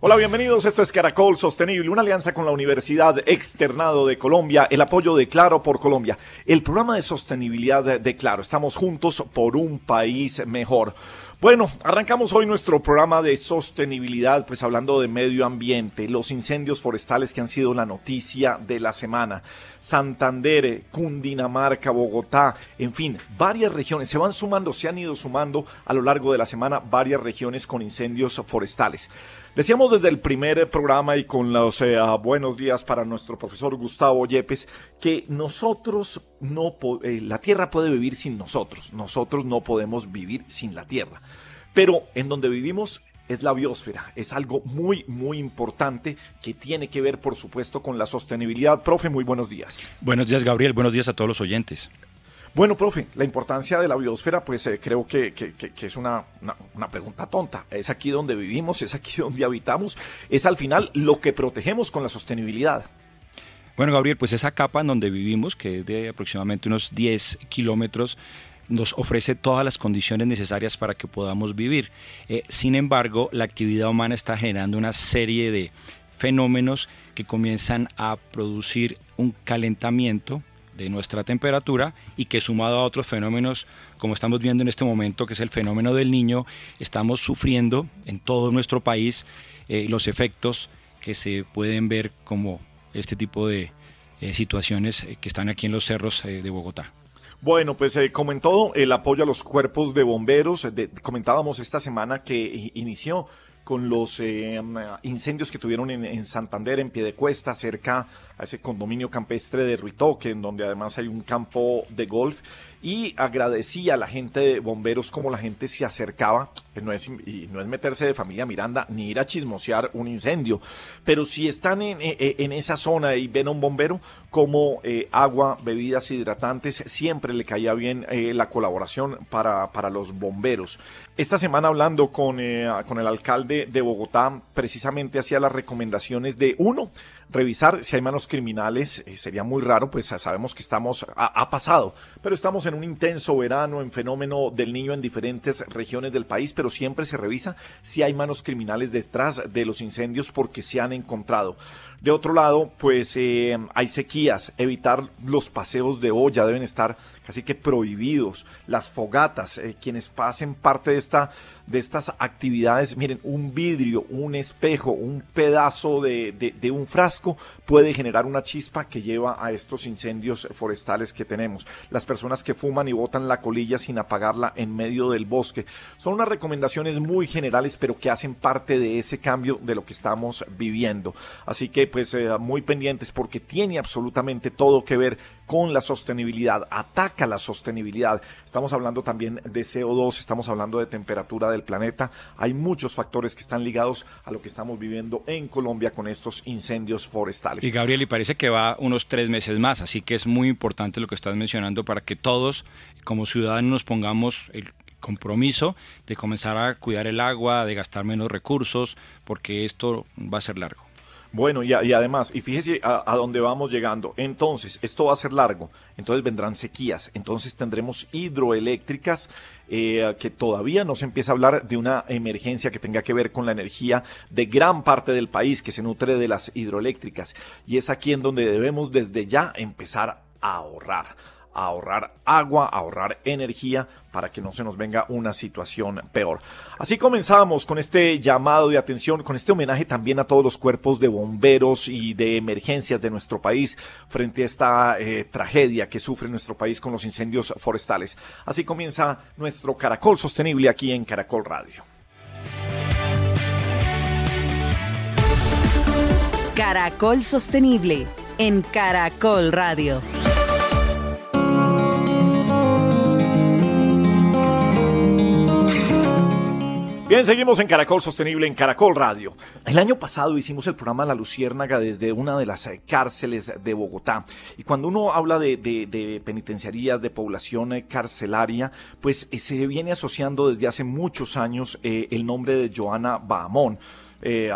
Hola, bienvenidos. Esto es Caracol Sostenible, una alianza con la Universidad Externado de Colombia, el apoyo de Claro por Colombia, el programa de sostenibilidad de Claro. Estamos juntos por un país mejor. Bueno, arrancamos hoy nuestro programa de sostenibilidad, pues hablando de medio ambiente, los incendios forestales que han sido la noticia de la semana. Santander, Cundinamarca, Bogotá, en fin, varias regiones se van sumando, se han ido sumando a lo largo de la semana varias regiones con incendios forestales. Decíamos desde el primer programa y con los eh, buenos días para nuestro profesor Gustavo Yepes que nosotros no, eh, la Tierra puede vivir sin nosotros, nosotros no podemos vivir sin la Tierra. Pero en donde vivimos es la biosfera. Es algo muy, muy importante que tiene que ver, por supuesto, con la sostenibilidad. Profe, muy buenos días. Buenos días, Gabriel. Buenos días a todos los oyentes. Bueno, profe, la importancia de la biosfera, pues eh, creo que, es una, una, pregunta tonta. Es aquí donde vivimos, es aquí donde habitamos, es al final lo que protegemos con la sostenibilidad. Bueno, Gabriel, pues esa capa en donde vivimos, que es de aproximadamente unos 10 kilómetros, nos ofrece todas las condiciones necesarias para que podamos vivir. Eh, sin embargo, la actividad humana está generando una serie de fenómenos que comienzan a producir un calentamiento de nuestra temperatura y que sumado a otros fenómenos como estamos viendo en este momento, que es el fenómeno del niño, estamos sufriendo en todo nuestro país eh, los efectos que se pueden ver como este tipo de eh, situaciones eh, que están aquí en los cerros de Bogotá. Bueno, pues como en todo, el apoyo a los cuerpos de bomberos, comentábamos esta semana que inició con los incendios que tuvieron en, en Santander, en Piedecuesta, cerca a ese condominio campestre de Ruitoque, en donde además hay un campo de golf, y agradecía a la gente de bomberos como la gente se acercaba, no es, no es meterse de familia Miranda, ni ir a chismosear un incendio, pero si están en, en, esa zona y ven a un bombero, como eh, agua, bebidas hidratantes, siempre le caía bien eh, la colaboración para, para, los bomberos. Esta semana hablando con, eh, con el alcalde de Bogotá, precisamente hacía las recomendaciones de uno, revisar si hay manos criminales, eh, sería muy raro, pues sabemos que estamos, ha, pasado, pero estamos en un intenso verano, en fenómeno del niño en diferentes regiones del país, pero siempre se revisa si hay manos criminales detrás de los incendios porque se han encontrado. De otro lado, pues eh, hay sequías, evitar los paseos de olla deben estar casi que prohibidos, las fogatas, eh, quienes pasen parte de, esta, de estas actividades, miren, un vidrio, un espejo, un pedazo de, de, un frasco puede generar una chispa que lleva a estos incendios forestales que tenemos. Las personas que fuman y botan la colilla sin apagarla en medio del bosque. Son unas recomendaciones muy generales, pero que hacen parte de ese cambio de lo que estamos viviendo. Así que pues eh, muy pendientes porque tiene absolutamente todo que ver con la sostenibilidad, ataca la sostenibilidad. Estamos hablando también de CO2, estamos hablando de temperatura del planeta. Hay muchos factores que están ligados a lo que estamos viviendo en Colombia con estos incendios forestales. Y Gabriel, y parece que va unos tres meses más, así que es muy importante lo que estás mencionando para que todos como ciudadanos nos pongamos el compromiso de comenzar a cuidar el agua, de gastar menos recursos, porque esto va a ser largo. Bueno, y, además, y fíjese a, dónde vamos llegando. Entonces, esto va a ser largo, entonces vendrán sequías, entonces tendremos hidroeléctricas eh, que todavía no se empieza a hablar de una emergencia que tenga que ver con la energía de gran parte del país que se nutre de las hidroeléctricas. Y es aquí en donde debemos desde ya empezar a ahorrar ahorrar agua, ahorrar energía para que no se nos venga una situación peor. Así comenzamos con este llamado de atención, con este homenaje también a todos los cuerpos de bomberos y de emergencias de nuestro país frente a esta eh, tragedia que sufre nuestro país con los incendios forestales. Así comienza nuestro Caracol Sostenible aquí en Caracol Radio. Caracol Sostenible en Caracol Radio. Bien, seguimos en Caracol Sostenible, en Caracol Radio. El año pasado hicimos el programa La Luciérnaga desde una de las eh, cárceles de Bogotá. Y cuando uno habla de, penitenciarías, de población eh, carcelaria, pues eh, se viene asociando desde hace muchos años el nombre de Joana Bahamón eh,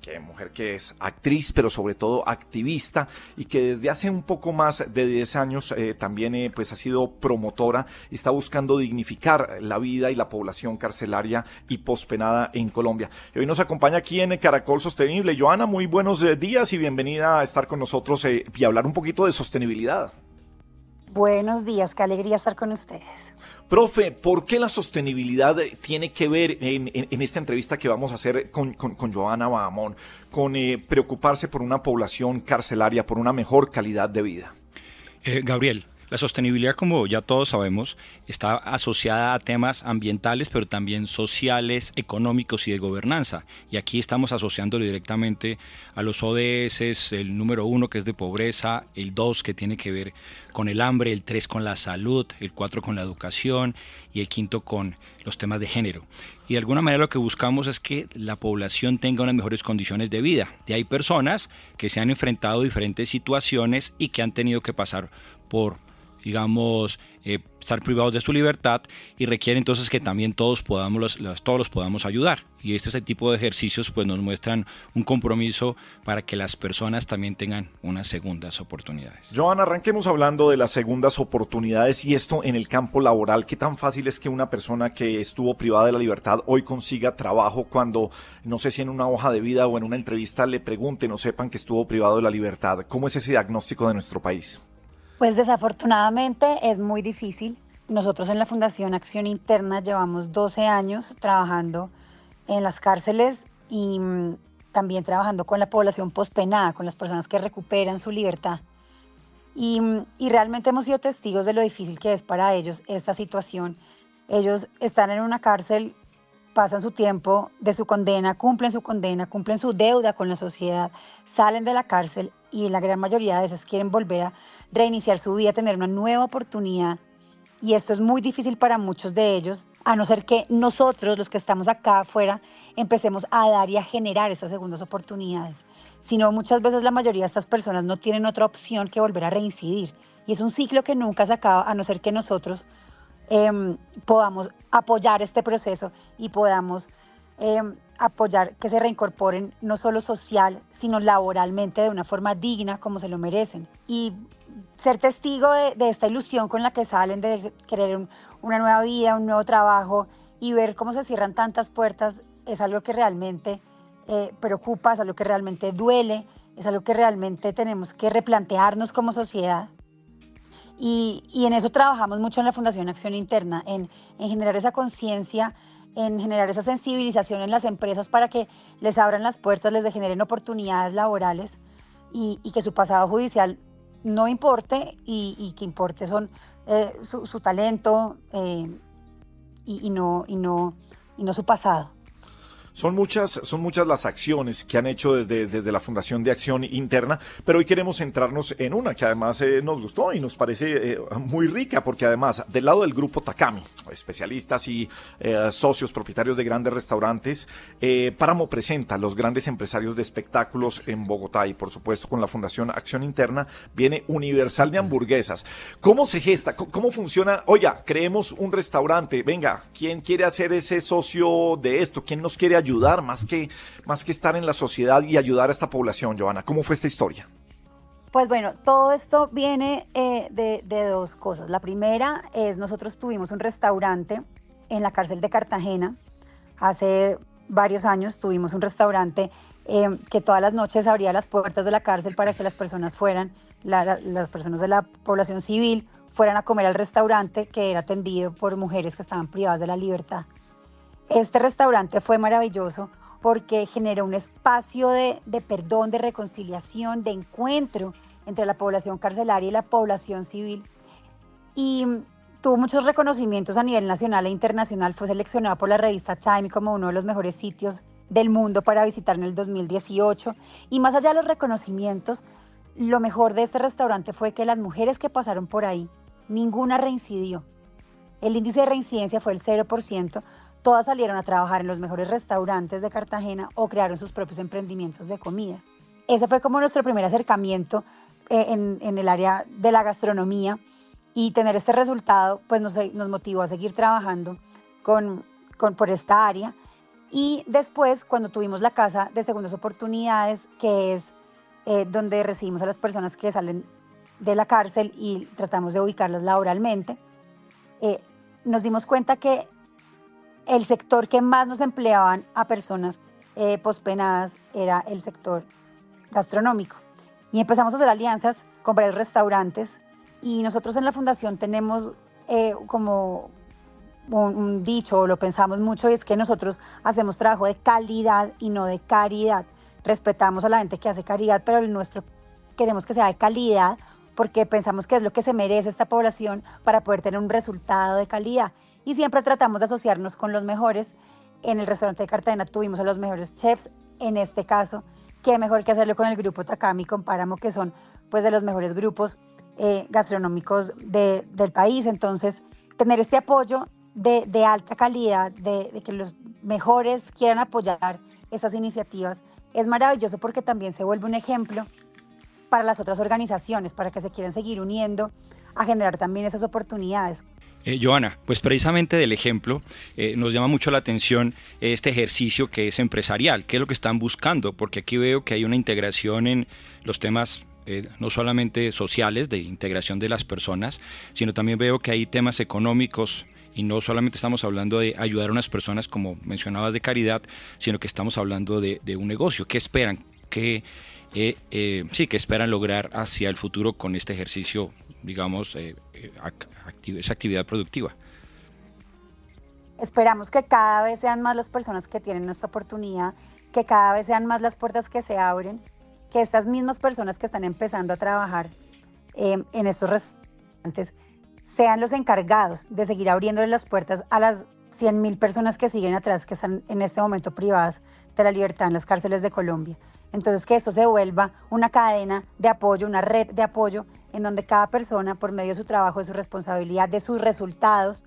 que mujer que es actriz, pero sobre todo activista y que desde hace un poco más de 10 años eh, también eh, pues ha sido promotora y está buscando dignificar la vida y la población carcelaria y pospenada en Colombia. Y hoy nos acompaña aquí en Caracol Sostenible. Joana, muy buenos eh, días y bienvenida a estar con nosotros y hablar un poquito de sostenibilidad. Buenos días, qué alegría estar con ustedes. Profe, ¿por qué la sostenibilidad tiene que ver en, esta entrevista que vamos a hacer con, con, Joana Bahamón, con eh, preocuparse por una población carcelaria, por una mejor calidad de vida? Eh, Gabriel, la sostenibilidad, como ya todos sabemos, está asociada a temas ambientales, pero también sociales, económicos y de gobernanza. Y aquí estamos asociándolo directamente a los ODS, el número uno que es de pobreza, el dos que tiene que ver con el hambre, el tres con la salud, el cuatro con la educación y el quinto con los temas de género. Y de alguna manera lo que buscamos es que la población tenga unas mejores condiciones de vida. Y hay personas que se han enfrentado a diferentes situaciones y que han tenido que pasar por digamos, eh, estar privados de su libertad y requiere entonces que también todos podamos, los, todos los podamos ayudar. Y este es el tipo de ejercicios pues nos muestran un compromiso para que las personas también tengan unas segundas oportunidades. Joan, arranquemos hablando de las segundas oportunidades y esto en el campo laboral. ¿Qué tan fácil es que una persona que estuvo privada de la libertad hoy consiga trabajo cuando, no sé si en una hoja de vida o en una entrevista le pregunten o sepan que estuvo privado de la libertad? ¿Cómo es ese diagnóstico de nuestro país? Pues desafortunadamente es muy difícil. Nosotros en la Fundación Acción Interna llevamos 12 años trabajando en las cárceles y mm, también trabajando con la población pospenada, con las personas que recuperan su libertad. Y, mm, y, realmente hemos sido testigos de lo difícil que es para ellos esta situación. Ellos están en una cárcel, pasan su tiempo de su condena, cumplen su condena, cumplen su deuda con la sociedad, salen de la cárcel y la gran mayoría de veces quieren volver a reiniciar su vida, tener una nueva oportunidad. Y esto es muy difícil para muchos de ellos, a no ser que nosotros, los que estamos acá afuera, empecemos a dar y a generar esas segundas oportunidades. Si no, muchas veces la mayoría de estas personas no tienen otra opción que volver a reincidir. Y es un ciclo que nunca se acaba, a no ser que nosotros em, podamos apoyar este proceso y podamos em, apoyar que se reincorporen no solo social, sino laboralmente de una forma digna como se lo merecen. Y ser testigo de, esta ilusión con la que salen de querer una nueva vida, un nuevo trabajo y ver cómo se cierran tantas puertas es algo que realmente eh, preocupa, es algo que realmente duele, es algo que realmente tenemos que replantearnos como sociedad. Y, en eso trabajamos mucho en la Fundación Acción Interna, en, generar esa conciencia, en generar esa sensibilización en las empresas para que les abran las puertas, les generen oportunidades laborales y, que su pasado judicial no importe y, que importe son eh, su, talento eh, y no su pasado. Son muchas, son muchas las acciones que han hecho desde, desde la Fundación de Acción Interna, pero hoy queremos centrarnos en una que además eh, nos gustó y nos parece eh, muy rica, porque además del lado del grupo Takami, especialistas y eh, socios propietarios de grandes restaurantes, Páramo presenta a los grandes empresarios de espectáculos en Bogotá y por supuesto con la Fundación Acción Interna viene Universal de Hamburguesas. ¿Cómo se gesta? ¿Cómo funciona? Oiga, creemos un restaurante, venga, ¿quién quiere hacer ese socio de esto? ¿Quién nos quiere ayudar? Ayudar más que, más que estar en la sociedad y ayudar a esta población, Joana? ¿Cómo fue esta historia? Pues bueno, todo esto viene eh, de, dos cosas. La primera es, nosotros tuvimos un restaurante en la cárcel de Cartagena. Hace varios años tuvimos un restaurante eh, que todas las noches abría las puertas de la cárcel para que las personas fueran, las personas de la población civil, fueran a comer al restaurante que era atendido por mujeres que estaban privadas de la libertad. Este restaurante fue maravilloso porque generó un espacio de, perdón, de reconciliación, de encuentro entre la población carcelaria y la población civil. Y tuvo muchos reconocimientos a nivel nacional e internacional. Fue seleccionado por la revista Time como uno de los mejores sitios del mundo para visitar en el 2018. Y más allá de los reconocimientos, lo mejor de este restaurante fue que las mujeres que pasaron por ahí, ninguna reincidió. El índice de reincidencia fue el 0%, todas salieron a trabajar en los mejores restaurantes de Cartagena o crearon sus propios emprendimientos de comida. Ese fue como nuestro primer acercamiento eh, en, el área de la gastronomía y tener este resultado pues nos, motivó a seguir trabajando con, por esta área. Y después, cuando tuvimos la casa de segundas oportunidades, que es eh, donde recibimos a las personas que salen de la cárcel y tratamos de ubicarlas laboralmente, eh, nos dimos cuenta que el sector que más nos empleaban a personas eh, pospenadas era el sector gastronómico. Y empezamos a hacer alianzas con varios restaurantes y nosotros en la fundación tenemos eh, como un, dicho, lo pensamos mucho, y es que nosotros hacemos trabajo de calidad y no de caridad. Respetamos a la gente que hace caridad, pero el nuestro queremos que sea de calidad porque pensamos que es lo que se merece esta población para poder tener un resultado de calidad. Y siempre tratamos de asociarnos con los mejores. En el restaurante de Cartagena tuvimos a los mejores chefs. En este caso, qué mejor que hacerlo con el grupo Takami, con Páramo, que son pues de los mejores grupos eh, gastronómicos del país. Entonces, tener este apoyo de, alta calidad, de, de que los mejores quieran apoyar esas iniciativas, es maravilloso porque también se vuelve un ejemplo para las otras organizaciones, para que se quieran seguir uniendo a generar también esas oportunidades. Eh, Joana, pues precisamente del ejemplo eh, nos llama mucho la atención este ejercicio que es empresarial, qué es lo que están buscando, porque aquí veo que hay una integración en los temas eh, no solamente sociales, de integración de las personas, sino también veo que hay temas económicos y no solamente estamos hablando de ayudar a unas personas, como mencionabas, de caridad, sino que estamos hablando de, de un negocio. ¿Qué esperan? ¿Qué, eh, eh, sí, que esperan lograr hacia el futuro con este ejercicio, digamos, eh, esa actividad productiva. Esperamos que cada vez sean más las personas que tienen esta oportunidad, que cada vez sean más las puertas que se abren, que estas mismas personas que están empezando a trabajar en estos restaurantes sean los encargados de seguir abriéndole las puertas a las 100.000 personas que siguen atrás, que están en este momento privadas de la libertad en las cárceles de Colombia. Entonces, que esto se vuelva una cadena de apoyo, una red de apoyo, en donde cada persona, por medio de su trabajo, de su responsabilidad, de sus resultados,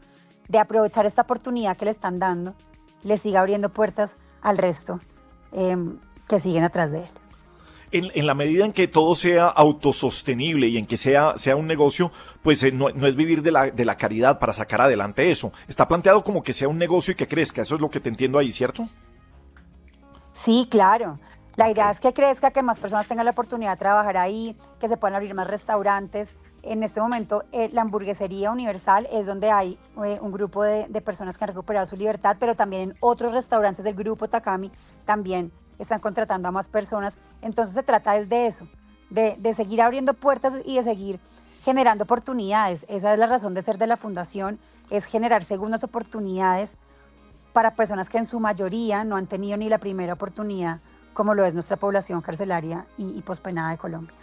de aprovechar esta oportunidad que le están dando, le siga abriendo puertas al resto em, que siguen atrás de él. En, la medida en que todo sea autosostenible y en que sea, sea un negocio, pues eh, no, es vivir de la, de la caridad para sacar adelante eso. Está planteado como que sea un negocio y que crezca. Eso es lo que te entiendo ahí, ¿cierto? Sí, claro. La idea es que crezca, que más personas tengan la oportunidad de trabajar ahí, que se puedan abrir más restaurantes. En este momento, eh, la hamburguesería universal es donde hay eh, un grupo de, personas que han recuperado su libertad, pero también en otros restaurantes del grupo Takami también están contratando a más personas. Entonces se trata es de eso, de, de seguir abriendo puertas y de seguir generando oportunidades. Esa es la razón de ser de la fundación, es generar segundas oportunidades para personas que en su mayoría no han tenido ni la primera oportunidad como lo es nuestra población carcelaria y, pospenada de Colombia.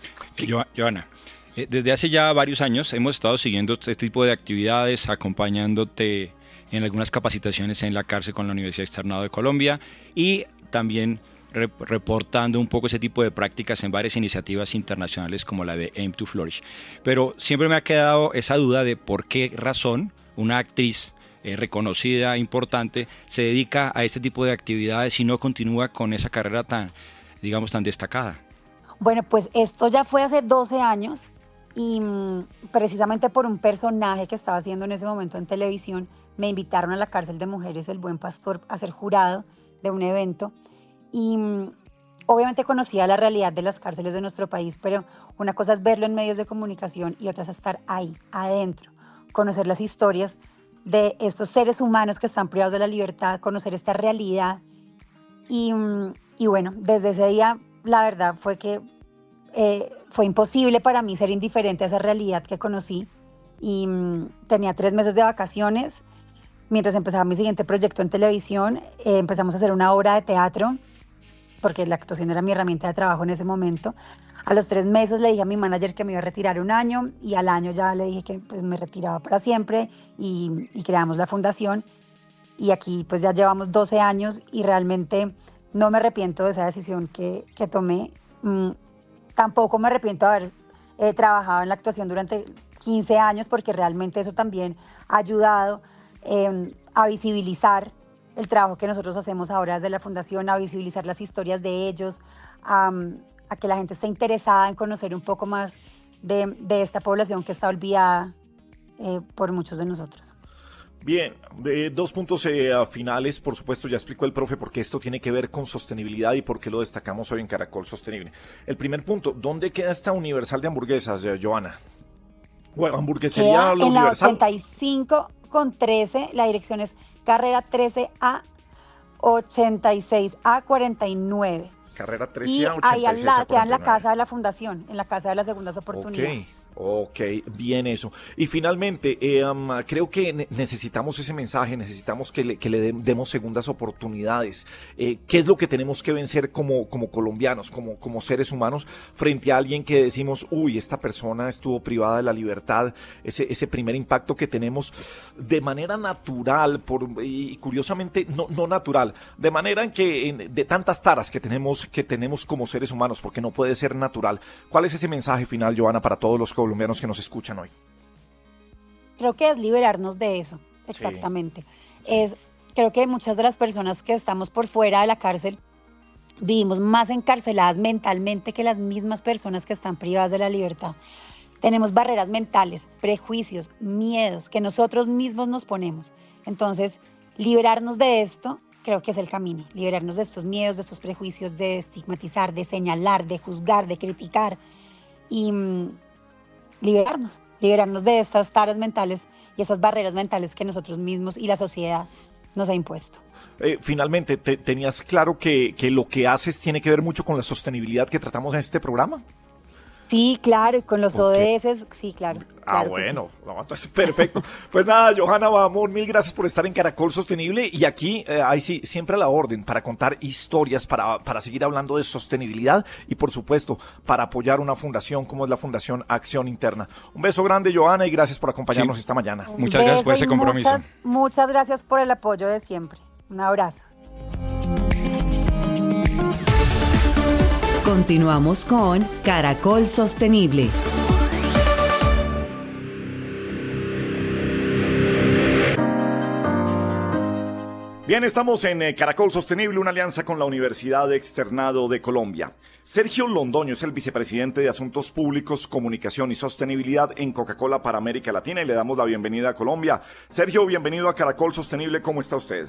Joana, eh, desde hace ya varios años hemos estado siguiendo este tipo de actividades, acompañándote en algunas capacitaciones en la cárcel con la Universidad Externado de Colombia y también reportando un poco ese tipo de prácticas en varias iniciativas internacionales como la de Aim to Flourish. Pero siempre me ha quedado esa duda de por qué razón una actriz eh, reconocida, importante, se dedica a este tipo de actividades y no continúa con esa carrera tan, digamos, tan destacada? Bueno, pues esto ya fue hace 12 años y mm, precisamente por un personaje que estaba haciendo en ese momento en televisión, me invitaron a la cárcel de mujeres El Buen Pastor a ser jurado de un evento y mm, obviamente conocía la realidad de las cárceles de nuestro país, pero una cosa es verlo en medios de comunicación y otra es estar ahí, adentro, conocer las historias de estos seres humanos que están privados de la libertad, conocer esta realidad. Y, mm, y bueno, desde ese día la verdad fue que eh, fue imposible para mí ser indiferente a esa realidad que conocí. Y mm, tenía tres meses de vacaciones. Mientras empezaba mi siguiente proyecto en televisión, eh, empezamos a hacer una obra de teatro, porque la actuación era mi herramienta de trabajo en ese momento. A los tres meses le dije a mi manager que me iba a retirar un año y al año ya le dije que pues, me retiraba para siempre y, creamos la fundación. Y aquí pues ya llevamos 12 años y realmente no me arrepiento de esa decisión que, tomé. Mm, tampoco me arrepiento de haber eh, trabajado en la actuación durante 15 años porque realmente eso también ha ayudado em, a visibilizar el trabajo que nosotros hacemos ahora desde la fundación, a visibilizar las historias de ellos, a, que la gente esté interesada en conocer un poco más de, esta población que está olvidada eh, por muchos de nosotros. Bien, dos puntos eh, finales, por supuesto, ya explicó el profe porque esto tiene que ver con sostenibilidad y por qué lo destacamos hoy en Caracol Sostenible. El primer punto, ¿dónde queda esta Universal de hamburguesas, eh, Joana? Bueno, hamburguesería en la 85 con 13, la dirección es carrera 13A 86A 49. Carrera 13A y ahí al lado queda en la casa de la fundación, en la casa de las segundas oportunidades. Ok, bien eso. Y finalmente, eh, creo que necesitamos ese mensaje, necesitamos que le, demos segundas oportunidades. Eh, ¿Qué es lo que tenemos que vencer como, como colombianos, como, como seres humanos, frente a alguien que decimos, uy, esta persona estuvo privada de la libertad? Ese, ese primer impacto que tenemos de manera natural, por, y curiosamente no, no natural, de manera en que de tantas taras que tenemos, que tenemos como seres humanos, porque no puede ser natural. ¿Cuál es ese mensaje final, Joana, para todos los colombianos que nos escuchan hoy? Creo que es liberarnos de eso, exactamente. Es, creo que muchas de las personas que estamos por fuera de la cárcel vivimos más encarceladas mentalmente que las mismas personas que están privadas de la libertad. Tenemos barreras mentales, prejuicios, miedos que nosotros mismos nos ponemos. Entonces, liberarnos de esto creo que es el camino, liberarnos de estos miedos, de estos prejuicios, de estigmatizar, de señalar, de juzgar, de criticar y, mm, liberarnos, liberarnos de estas taras mentales y esas barreras mentales que nosotros mismos y la sociedad nos ha impuesto. Eh, finalmente, ¿tenías claro que, que, lo que haces tiene que ver mucho con la sostenibilidad que tratamos en este programa? Sí, claro, con los ODS, sí, claro. Ah, bueno, entonces perfecto. pues nada, Johanna Bamor, mil gracias por estar en Caracol Sostenible y aquí, eh, ahí sí, siempre a la orden para contar historias, para, para seguir hablando de sostenibilidad y por supuesto para apoyar una fundación como es la Fundación Acción Interna. Un beso grande, Johanna, y gracias por acompañarnos esta mañana. muchas gracias por ese compromiso. muchas gracias por el apoyo de siempre. Un abrazo. Continuamos con Caracol Sostenible. Bien, estamos en eh, Caracol Sostenible, una alianza con la Universidad Externado de Colombia. Sergio Londoño es el vicepresidente de Asuntos Públicos, Comunicación y Sostenibilidad en Coca-Cola para América Latina y le damos la bienvenida a Colombia. Sergio, bienvenido a Caracol Sostenible, ¿cómo está usted?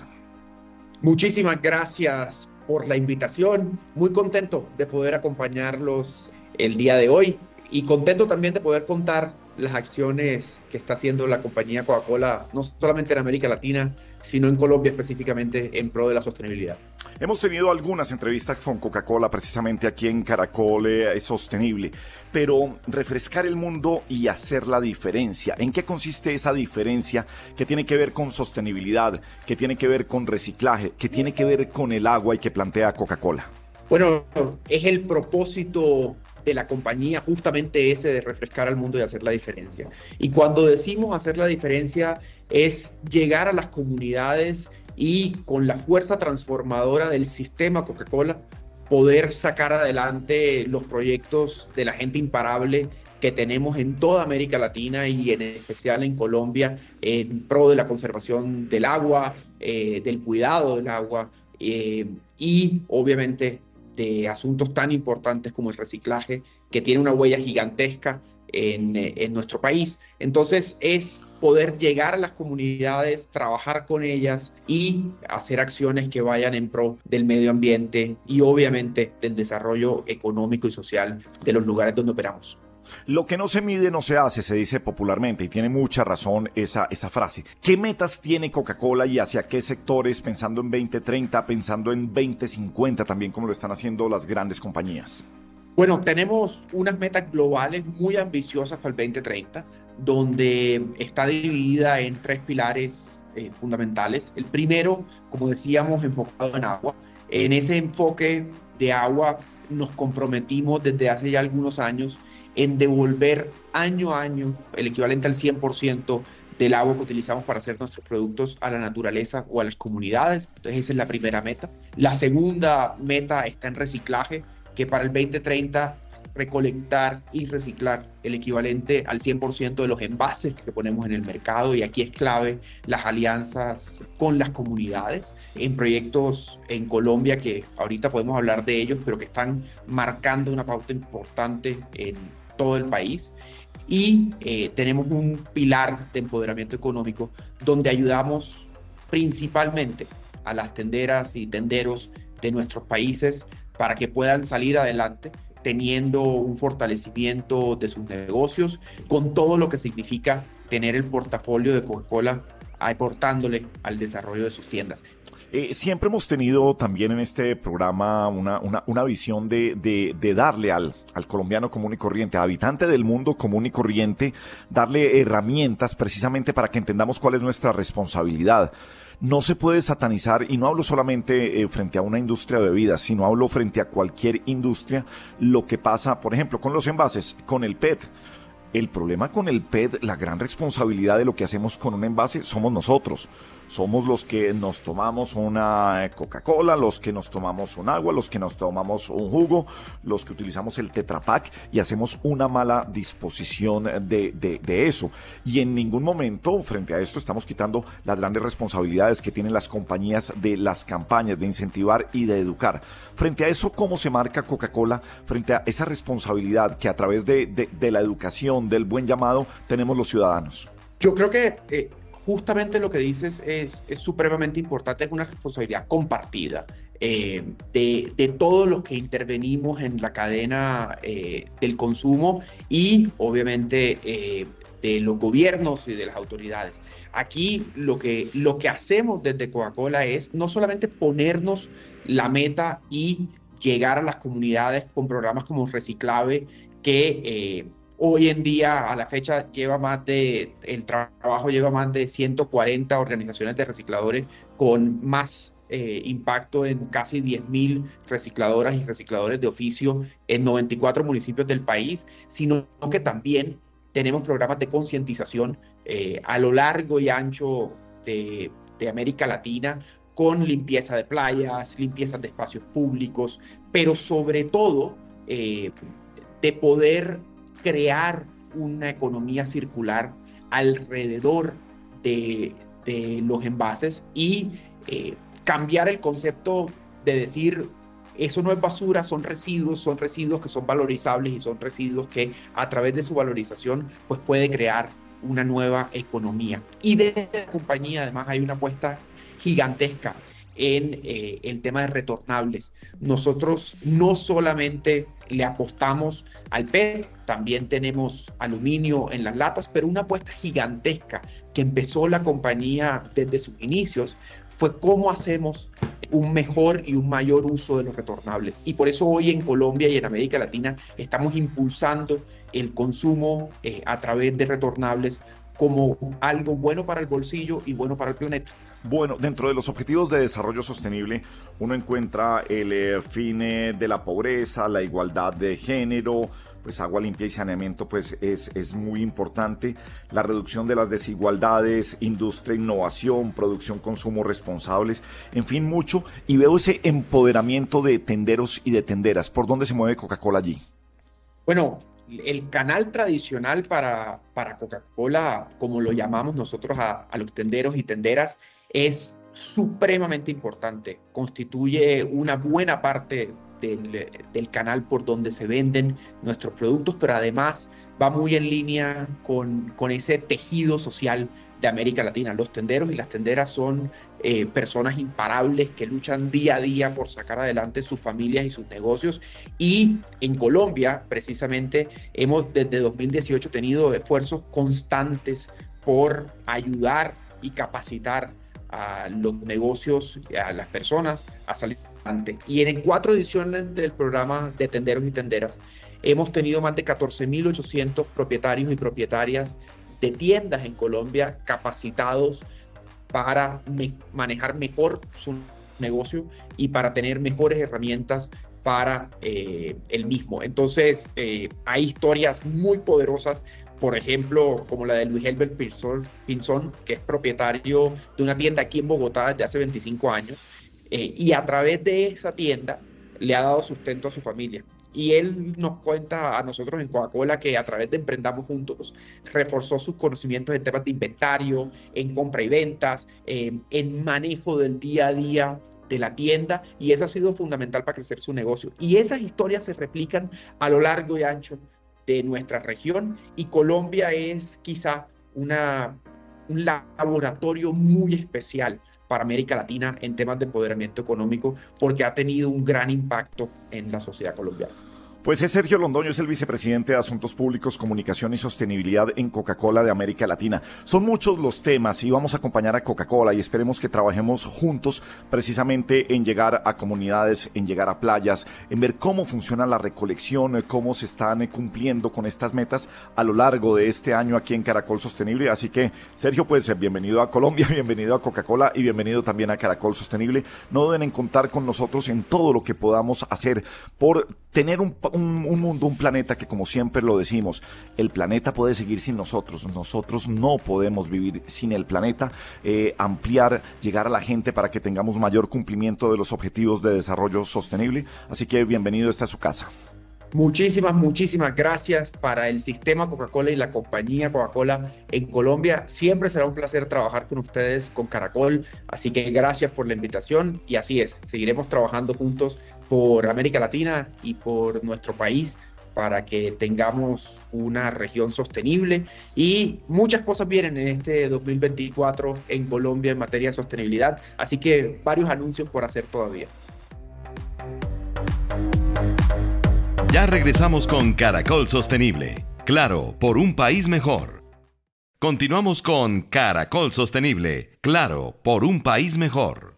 Muchísimas gracias por la invitación. Muy contento de poder acompañarlos el día de hoy y contento también de poder contar las acciones que está haciendo la compañía Coca-Cola, no solamente en América Latina, sino en Colombia específicamente en pro de la sostenibilidad. Hemos tenido algunas entrevistas con Coca-Cola precisamente aquí en Caracol eh, es Sostenible, pero refrescar el mundo y hacer la diferencia. ¿En qué consiste esa diferencia que tiene que ver con sostenibilidad, que tiene que ver con reciclaje, que tiene que ver con el agua y que plantea Coca-Cola? Bueno, es el propósito de la compañía justamente ese de refrescar al mundo y hacer la diferencia. Y cuando decimos hacer la diferencia es llegar a las comunidades y con la fuerza transformadora del sistema Coca-Cola poder sacar adelante los proyectos de la gente imparable que tenemos en toda América Latina y en especial en Colombia en pro de la conservación del agua, eh, del cuidado del agua eh, y obviamente de asuntos tan importantes como el reciclaje, que tiene una huella gigantesca en, en, nuestro país. Entonces es poder llegar a las comunidades, trabajar con ellas y hacer acciones que vayan en pro del medio ambiente y obviamente del desarrollo económico y social de los lugares donde operamos. Lo que no se mide no se hace, se dice popularmente, y tiene mucha razón esa, esa frase. ¿Qué metas tiene Coca-Cola y hacia qué sectores, pensando en 2030, pensando en 2050 también, como lo están haciendo las grandes compañías? Bueno, tenemos unas metas globales muy ambiciosas para el 2030, donde está dividida en tres pilares eh, fundamentales. El primero, como decíamos, enfocado en agua. En ese enfoque de agua nos comprometimos desde hace ya algunos años en devolver año a año el equivalente al 100% del agua que utilizamos para hacer nuestros productos a la naturaleza o a las comunidades. Entonces esa es la primera meta. La segunda meta está en reciclaje, que para el 2030 recolectar y reciclar el equivalente al 100% de los envases que ponemos en el mercado y aquí es clave las alianzas con las comunidades en proyectos en Colombia que ahorita podemos hablar de ellos, pero que están marcando una pauta importante en todo el país. Y eh, tenemos un pilar de empoderamiento económico donde ayudamos principalmente a las tenderas y tenderos de nuestros países para que puedan salir adelante teniendo un fortalecimiento de sus negocios, con todo lo que significa tener el portafolio de Coca-Cola aportándole al desarrollo de sus tiendas. Eh, siempre hemos tenido también en este programa una, una, visión de, de, darle al, al, colombiano común y corriente, habitante del mundo común y corriente, darle herramientas precisamente para que entendamos cuál es nuestra responsabilidad no se puede satanizar, y no hablo solamente eh, frente a una industria de bebidas, sino hablo frente a cualquier industria, lo que pasa, por ejemplo, con los envases, con el PET. El problema con el PET, la gran responsabilidad de lo que hacemos con un envase somos nosotros somos los que nos tomamos una Coca-Cola, los que nos tomamos un agua, los que nos tomamos un jugo, los que utilizamos el Tetra Pak y hacemos una mala disposición de, de, eso. Y en ningún momento, frente a esto, estamos quitando las grandes responsabilidades que tienen las compañías de las campañas de incentivar y de educar. Frente a eso, ¿cómo se marca Coca-Cola frente a esa responsabilidad que a través de, de, la educación, del buen llamado, tenemos los ciudadanos? Yo creo que eh, justamente lo que dices es, supremamente importante, es una responsabilidad compartida. Eh, de, de, todos los que intervenimos en la cadena eh, del consumo y obviamente eh, de los gobiernos y de las autoridades. Aquí lo que, lo que hacemos desde Coca-Cola es no solamente ponernos la meta y llegar a las comunidades con programas como Reciclave que Hoy en día, a la fecha, lleva más de, el trabajo lleva más de 140 organizaciones de recicladores con más eh, impacto en casi 10.000 recicladoras y recicladores de oficio en 94 municipios del país, sino que también tenemos programas de concientización eh, a lo largo y ancho de, América Latina con limpieza de playas, limpieza de espacios públicos, pero sobre todo eh, de poder crear una economía circular alrededor de, los envases y eh, cambiar el concepto de decir eso no es basura, son residuos, son residuos que son valorizables y son residuos que a través de su valorización pues puede crear una nueva economía. Y desde la compañía además hay una apuesta gigantesca en eh, el tema de retornables. Nosotros no solamente le apostamos al PET, también tenemos aluminio en las latas, pero una apuesta gigantesca que empezó la compañía desde sus inicios fue cómo hacemos un mejor y un mayor uso de los retornables. Y por eso hoy en Colombia y en América Latina estamos impulsando el consumo eh, a través de retornables como algo bueno para el bolsillo y bueno para el planeta. Bueno, dentro de los objetivos de desarrollo sostenible, uno encuentra el eh, fin eh, de la pobreza, la igualdad de género, pues agua limpia y saneamiento pues es, es muy importante, la reducción de las desigualdades, industria, innovación, producción, consumo responsables, en fin, mucho. Y veo ese empoderamiento de tenderos y de tenderas. ¿Por dónde se mueve Coca-Cola allí? Bueno, el canal tradicional para, para Coca-Cola, como lo llamamos nosotros a, a los tenderos y tenderas, es supremamente importante, constituye una buena parte del, canal por donde se venden nuestros productos, pero además va muy en línea con, con ese tejido social de América Latina. Los tenderos y las tenderas son eh, personas imparables que luchan día a día por sacar adelante sus familias y sus negocios. Y en Colombia, precisamente, hemos desde 2018 tenido esfuerzos constantes por ayudar y capacitar a los negocios, a las personas a salir adelante. Y en cuatro ediciones del programa de Tenderos y Tenderas hemos tenido más de 14.800 propietarios y propietarias de tiendas en Colombia capacitados para manejar mejor su negocio y para tener mejores herramientas para eh, el mismo. Entonces, eh, hay historias muy poderosas por ejemplo, como la de Luis Helbert Pinzón, que es propietario de una tienda aquí en Bogotá desde hace 25 años, eh, y a través de esa tienda le ha dado sustento a su familia. y él nos cuenta a nosotros en Coca-Cola que a través de Emprendamos Juntos reforzó sus conocimientos en temas de inventario, en compra y ventas, en manejo del día a día de la tienda y eso ha sido fundamental para crecer su negocio. Y esas historias se replican a lo largo y ancho de nuestra región y Colombia es quizá un laboratorio muy especial para América Latina en temas de empoderamiento económico porque ha tenido un gran impacto en la sociedad colombiana. Pues es Sergio Londoño, es el vicepresidente de Asuntos Públicos, Comunicación y Sostenibilidad en Coca-Cola de América Latina. Son muchos los temas y vamos a acompañar a Coca-Cola y esperemos que trabajemos juntos precisamente en llegar a comunidades, en llegar a playas, en ver cómo funciona la recolección, cómo se están cumpliendo con estas metas a lo largo de este año aquí en Caracol Sostenible. Así que, Sergio, pues bienvenido a Colombia, bienvenido a Coca-Cola y bienvenido también a Caracol Sostenible. No deben en contar con nosotros en todo lo que podamos hacer por tener un un, mundo, un planeta que como siempre lo decimos, el planeta puede seguir sin nosotros, nosotros no podemos vivir sin el planeta, eh, ampliar, llegar a la gente para que tengamos mayor cumplimiento de los objetivos de desarrollo sostenible. Así que bienvenido, esta a su casa. Muchísimas, muchísimas gracias para el sistema Coca-Cola y la compañía Coca-Cola en Colombia. Siempre será un placer trabajar con ustedes, con Caracol. Así que gracias por la invitación y así es, seguiremos trabajando juntos por América Latina y por nuestro país para que tengamos una región sostenible y muchas cosas vienen en este 2024 en Colombia en materia de sostenibilidad, así que varios anuncios por hacer todavía. Ya regresamos con Caracol Sostenible, claro, por un país mejor. Continuamos con Caracol Sostenible, claro, por un país mejor.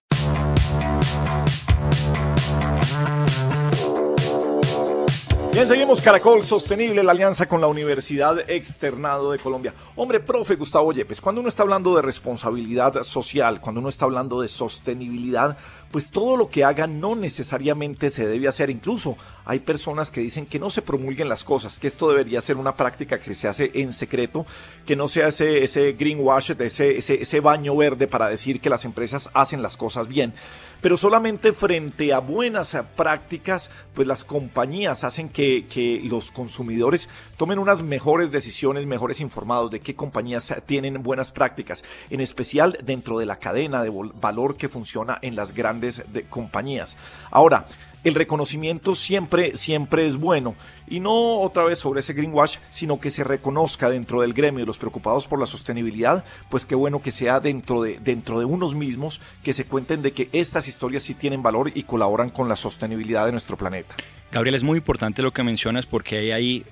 Bien, seguimos Caracol Sostenible, la alianza con la Universidad Externado de Colombia. Hombre, profe Gustavo Yepes, cuando uno está hablando de responsabilidad social, cuando uno está hablando de sostenibilidad, pues todo lo que haga no necesariamente se debe hacer. Incluso hay personas que dicen que no se promulguen las cosas, que esto debería ser una práctica que se hace en secreto, que no se ese, ese greenwash, ese, ese, baño verde para decir que las empresas hacen las cosas bien pero solamente frente a buenas prácticas, pues las compañías hacen que, los consumidores tomen unas mejores decisiones, mejores informados de qué compañías tienen buenas prácticas, en especial dentro de la cadena de valor que funciona en las grandes compañías. Ahora, el reconocimiento siempre, siempre es bueno. Y no otra vez sobre ese greenwash, sino que se reconozca dentro del gremio los preocupados por la sostenibilidad, pues qué bueno que sea dentro de, dentro de unos mismos que se cuenten de que estas historias sí tienen valor y colaboran con la sostenibilidad de nuestro planeta. Gabriel, es muy importante lo que mencionas porque hay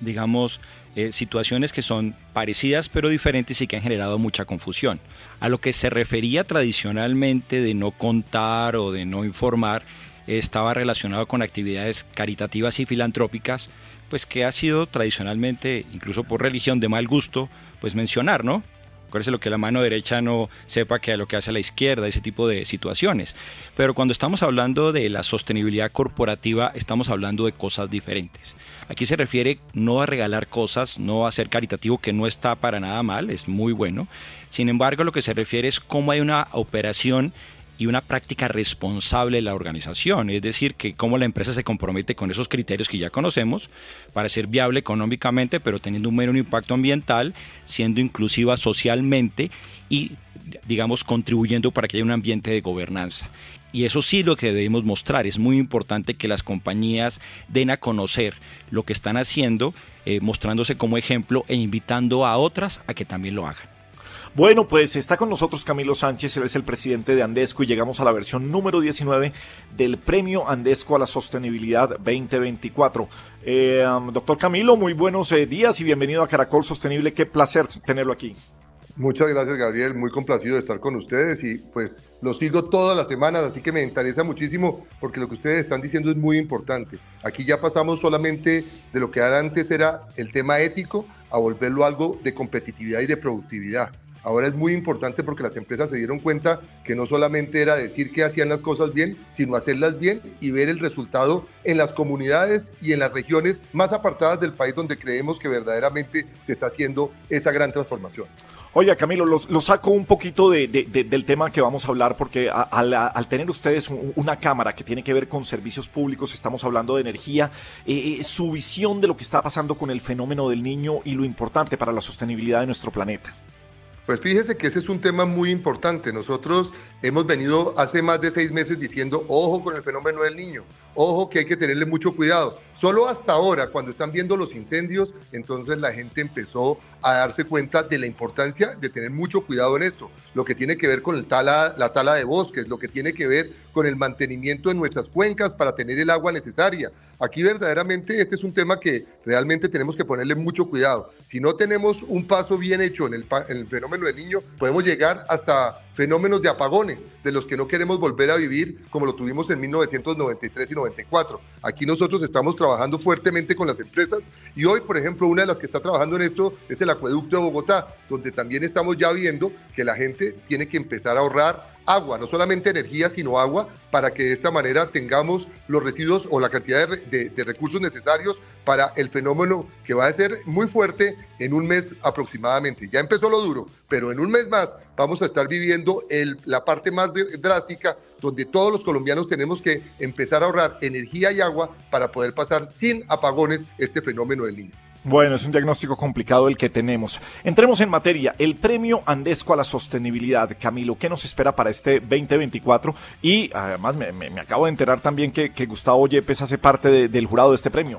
digamos, eh, situaciones que son parecidas pero diferentes y que han generado mucha confusión. A lo que se refería tradicionalmente de no contar o de no informar, estaba relacionado con actividades caritativas y filantrópicas, pues que ha sido tradicionalmente, incluso por religión de mal gusto, pues mencionar, ¿no? Acuérdese lo que la mano derecha no sepa que a lo que hace la izquierda, ese tipo de situaciones. Pero cuando estamos hablando de la sostenibilidad corporativa, estamos hablando de cosas diferentes. Aquí se refiere no a regalar cosas, no a ser caritativo, que no está para nada mal, es muy bueno. Sin embargo, lo que se refiere es cómo hay una operación y una práctica responsable de la organización, es decir, que cómo la empresa se compromete con esos criterios que ya conocemos para ser viable económicamente, pero teniendo un menor impacto ambiental, siendo inclusiva socialmente y, digamos, contribuyendo para que haya un ambiente de gobernanza. Y eso sí lo que debemos mostrar. Es muy importante que las compañías den a conocer lo que están haciendo, eh, mostrándose como ejemplo e invitando a otras a que también lo hagan. Bueno, pues está con nosotros Camilo Sánchez, él es el presidente de Andesco y llegamos a la versión número 19 del Premio Andesco a la Sostenibilidad 2024. Eh, doctor Camilo, muy buenos eh, días y bienvenido a Caracol Sostenible. Qué placer tenerlo aquí. Muchas gracias, Gabriel. Muy complacido de estar con ustedes y pues lo sigo todas las semanas, así que me interesa muchísimo porque lo que ustedes están diciendo es muy importante. Aquí ya pasamos solamente de lo que antes era el tema ético a volverlo algo de competitividad y de productividad. Ahora es muy importante porque las empresas se dieron cuenta que no solamente era decir que hacían las cosas bien, sino hacerlas bien y ver el resultado en las comunidades y en las regiones más apartadas del país donde creemos que verdaderamente se está haciendo esa gran transformación. Oye, Camilo, lo, saco un poquito del tema que vamos a hablar, porque al, tener ustedes una cámara que tiene que ver con servicios públicos, estamos hablando de energía, eh, eh, su visión de lo que está pasando con el fenómeno del niño y lo importante para la sostenibilidad de nuestro planeta. Pues fíjese que ese es un tema muy importante. Nosotros hemos venido hace más de seis meses diciendo, ojo con el fenómeno del niño, ojo que hay que tenerle mucho cuidado. Solo hasta ahora, cuando están viendo los incendios, entonces la gente empezó a darse cuenta de la importancia de tener mucho cuidado en esto. Lo que tiene que ver con el tala, la tala de bosques, lo que tiene que ver con el mantenimiento de nuestras cuencas para tener el agua necesaria. Aquí verdaderamente este es un tema que realmente tenemos que ponerle mucho cuidado. Si no tenemos un paso bien hecho en el, en el fenómeno del niño, podemos llegar hasta fenómenos de apagones, de los que no queremos volver a vivir como lo tuvimos en 1993 y 94. Aquí nosotros estamos trabajando fuertemente con las empresas y hoy, por ejemplo, una de las que está trabajando en esto es el acueducto de Bogotá, donde también estamos ya viendo que la gente tiene que empezar a ahorrar agua, no solamente energía, sino agua, para que de esta manera tengamos los residuos o la cantidad de, recursos necesarios para el fenómeno que va a ser muy fuerte en un mes aproximadamente. Ya empezó lo duro, pero en un mes más vamos a estar viviendo la parte más drástica, donde todos los colombianos tenemos que empezar a ahorrar energía y agua para poder pasar sin apagones este fenómeno del niño. Bueno, es un diagnóstico complicado el que tenemos. Entremos en materia. El premio Andesco a la sostenibilidad. Camilo, ¿qué nos espera para este 2024? Y además me, acabo de enterar también que, Gustavo Yepes hace parte del jurado de este premio.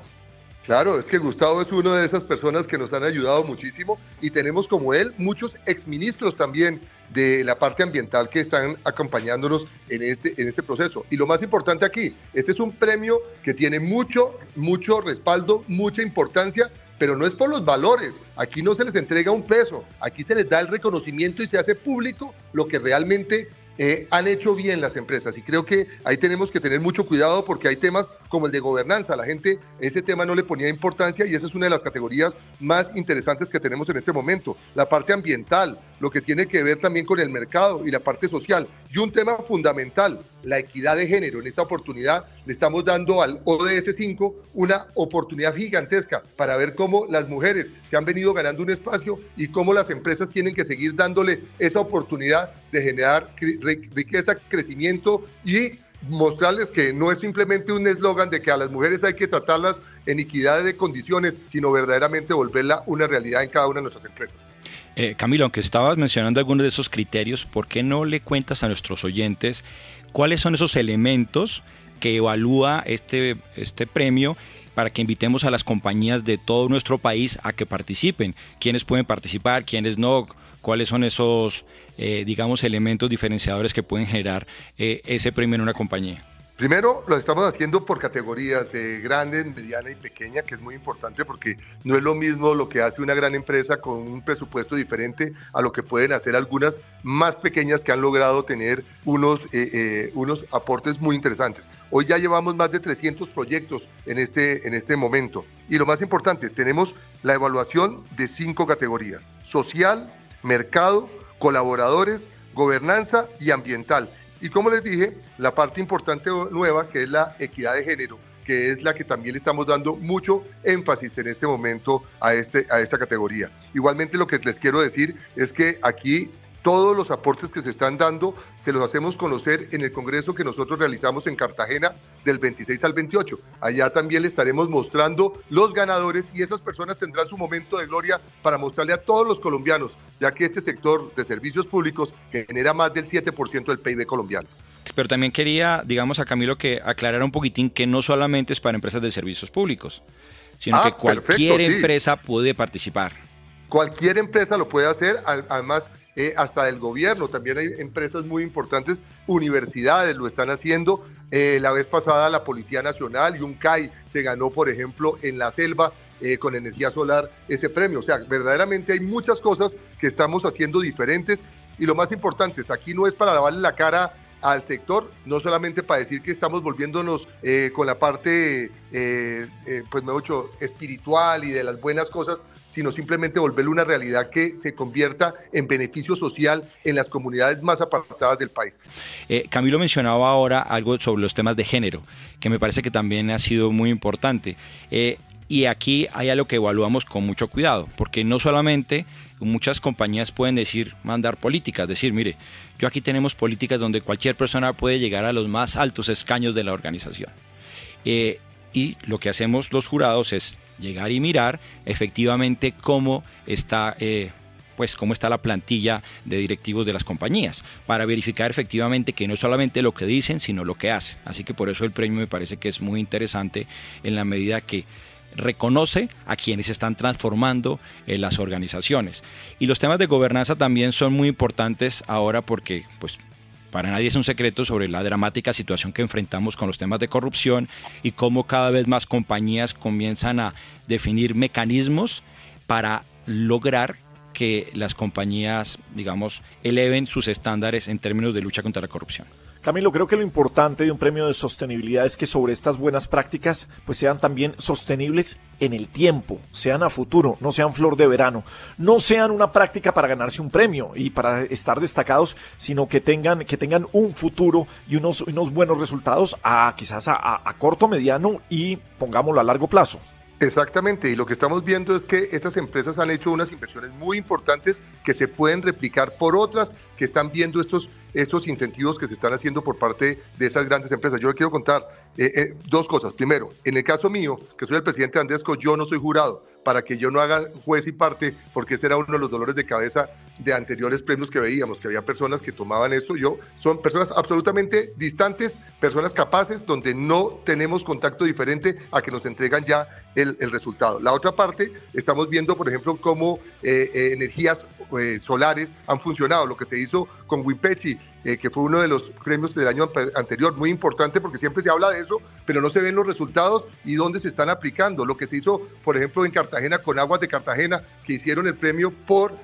Claro, es que Gustavo es una de esas personas que nos han ayudado muchísimo y tenemos como él muchos exministros también de la parte ambiental que están acompañándonos en este, en este proceso. Y lo más importante aquí, este es un premio que tiene mucho, mucho respaldo, mucha importancia pero no es por los valores. Aquí no se les entrega un peso, aquí se les da el reconocimiento y se hace público lo que realmente eh, han hecho bien las empresas. Y creo que ahí tenemos que tener mucho cuidado porque hay temas como el de gobernanza. La gente ese tema no le ponía importancia y esa es una de las categorías más interesantes que tenemos en este momento. La parte ambiental, lo que tiene que ver también con el mercado y la parte social. Y un tema fundamental, la equidad de género. En esta oportunidad le estamos dando al ODS 5 una oportunidad gigantesca para ver cómo las mujeres se han venido ganando un espacio y cómo las empresas tienen que seguir dándole esa oportunidad de generar riqueza, crecimiento y mostrarles que no es simplemente un eslogan de que a las mujeres hay que tratarlas en equidad de condiciones, sino verdaderamente volverla una realidad en cada una de nuestras empresas. Eh, Camilo, aunque estabas mencionando algunos de esos criterios, ¿por qué no le cuentas a nuestros oyentes cuáles son esos elementos que evalúa este, este premio para que invitemos a las compañías de todo nuestro país a que participen? ¿Quiénes pueden participar? ¿Quiénes no? ¿Cuáles son esos eh, digamos, elementos diferenciadores que pueden generar eh, ese premio en una compañía? Primero, lo estamos haciendo por categorías de grande, mediana y pequeña, que es muy importante porque no es lo mismo lo que hace una gran empresa con un presupuesto diferente a lo que pueden hacer algunas más pequeñas que han logrado tener unos, eh, unos aportes muy interesantes. Hoy ya llevamos más de 300 proyectos en este, en este momento. Y lo más importante, tenemos la evaluación de cinco categorías, social, mercado, colaboradores, gobernanza y ambiental. Y como les dije, la parte importante nueva, que es la equidad de género, que es la que también le estamos dando mucho énfasis en este momento a, este, a esta categoría. Igualmente lo que les quiero decir es que aquí todos los aportes que se están dando se los hacemos conocer en el congreso que nosotros realizamos en Cartagena del 26 al 28. Allá también le estaremos mostrando los ganadores y esas personas tendrán su momento de gloria para mostrarle a todos los colombianos, ya que este sector de servicios públicos genera más del 7% del PIB colombiano. Pero también quería, digamos, a Camilo que aclarara un poquitín que no solamente es para empresas de servicios públicos, sino ah, que cualquier empresa puede participar. Cualquier empresa lo puede hacer, además eh, hasta del gobierno. También hay empresas muy importantes, universidades lo están haciendo. Eh, la vez pasada la Policía Nacional y un CAI se ganó, por ejemplo, en la selva eh, con energía solar ese premio. O sea, verdaderamente hay muchas cosas que estamos haciendo diferentes y lo más importante es, aquí no es para lavarle la cara al sector, no solamente para decir que estamos volviéndonos con la parte, pues me he dicho, espiritual y de las buenas cosas, sino simplemente volverlo una realidad que se convierta en beneficio social en las comunidades más apartadas del país. Eh, Camilo mencionaba ahora algo sobre los temas de género, que me parece que también ha sido muy importante. Eh, y aquí hay algo que evaluamos con mucho cuidado, porque no solamente muchas compañías pueden decir, mandar políticas, decir, mire, yo aquí tenemos políticas donde cualquier persona puede llegar a los más altos escaños de la organización. Eh, y lo que hacemos los jurados es llegar y mirar efectivamente cómo está eh, pues cómo está la plantilla de directivos de las compañías, para verificar efectivamente que no solamente lo que dicen, sino lo que hacen. Así que por eso el premio me parece que es muy interesante en la medida que reconoce a quienes están transformando en las organizaciones. Y los temas de gobernanza también son muy importantes ahora porque pues para nadie es un secreto sobre la dramática situación que enfrentamos con los temas de corrupción y cómo cada vez más compañías comienzan a definir mecanismos para lograr que las compañías, digamos, eleven sus estándares en términos de lucha contra la corrupción. Camilo, creo que lo importante de un premio de sostenibilidad es que sobre estas buenas prácticas pues sean también sostenibles en el tiempo, sean a futuro, no sean flor de verano, no sean una práctica para ganarse un premio y para estar destacados, sino que tengan, que tengan un futuro y unos, unos buenos resultados a quizás a, a corto, mediano y pongámoslo a largo plazo. Exactamente, y lo que estamos viendo es que estas empresas han hecho unas inversiones muy importantes que se pueden replicar por otras que están viendo estos, estos incentivos que se están haciendo por parte de esas grandes empresas. Yo le quiero contar eh, eh, dos cosas. Primero, en el caso mío, que soy el presidente de Andesco, yo no soy jurado para que yo no haga juez y parte, porque ese era uno de los dolores de cabeza de anteriores premios que veíamos, que había personas que tomaban esto. Yo, son personas absolutamente distantes, personas capaces, donde no tenemos contacto diferente a que nos entregan ya el, resultado. La otra parte, estamos viendo, por ejemplo, cómo eh, energías eh, solares han funcionado, lo que se hizo con Wipechi, que fue uno de los premios del año anterior, muy importante porque siempre se habla de eso, pero no se ven los resultados y dónde se están aplicando. Lo que se hizo, por ejemplo, en Cartagena con Aguas de Cartagena, que hicieron el premio por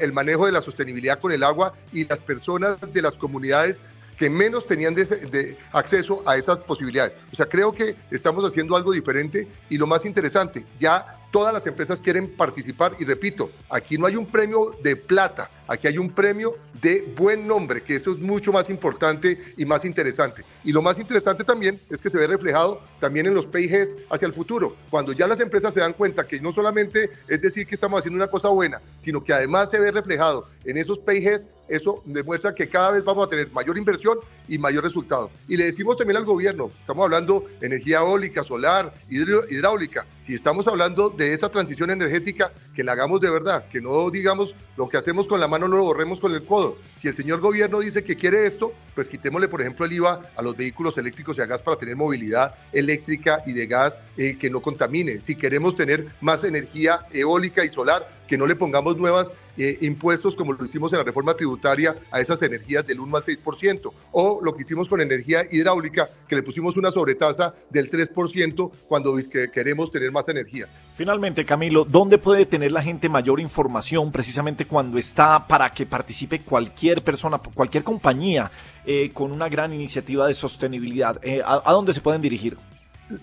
el manejo de la sostenibilidad con el agua y las personas de las comunidades que menos tenían de, acceso a esas posibilidades. O sea, creo que estamos haciendo algo diferente y lo más interesante, ya todas las empresas quieren participar y repito, aquí no hay un premio de plata, aquí hay un premio de buen nombre, que eso es mucho más importante y más interesante. Y lo más interesante también es que se ve reflejado también en los PIGs hacia el futuro, cuando ya las empresas se dan cuenta que no solamente es decir que estamos haciendo una cosa buena, sino que además se ve reflejado en esos PIGs eso demuestra que cada vez vamos a tener mayor inversión y mayor resultado. Y le decimos también al gobierno, estamos hablando de energía eólica, solar, hidráulica, si estamos hablando de esa transición energética, que la hagamos de verdad, que no digamos lo que hacemos con la mano no lo borremos con el codo. Si el señor gobierno dice que quiere esto, pues quitémosle, por ejemplo, el IVA a los vehículos eléctricos y a gas para tener movilidad eléctrica y de gas eh, que no contamine. Si queremos tener más energía eólica y solar, que no le pongamos nuevas eh, impuestos como lo hicimos en la reforma tributaria a esas energías del 1 al 6%, o lo que hicimos con energía hidráulica, que le pusimos una sobretasa del 3% cuando queremos tener más energía. Finalmente, Camilo, ¿dónde puede tener la gente mayor información precisamente cuando está para que participe cualquier persona, cualquier compañía eh, con una gran iniciativa de sostenibilidad? Eh, ¿a, dónde se pueden dirigir?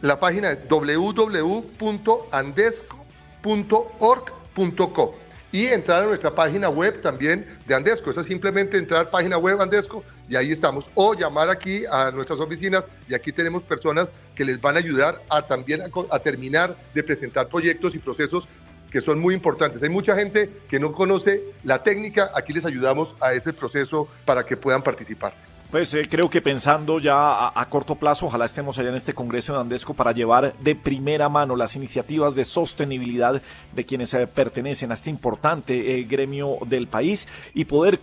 La página es www.andesco.org.co y entrar a nuestra página web también de Andesco. Eso es simplemente entrar a página web Andesco y ahí estamos. O llamar aquí a nuestras oficinas y aquí tenemos personas que les van a ayudar a también a, terminar de presentar proyectos y procesos que son muy importantes. Hay mucha gente que no conoce la técnica, aquí les ayudamos a ese proceso para que puedan participar. Pues eh, creo que pensando ya a, corto plazo, ojalá estemos allá en este Congreso de Andesco para llevar de primera mano las iniciativas de sostenibilidad de quienes eh, pertenecen a este importante eh, gremio del país y poder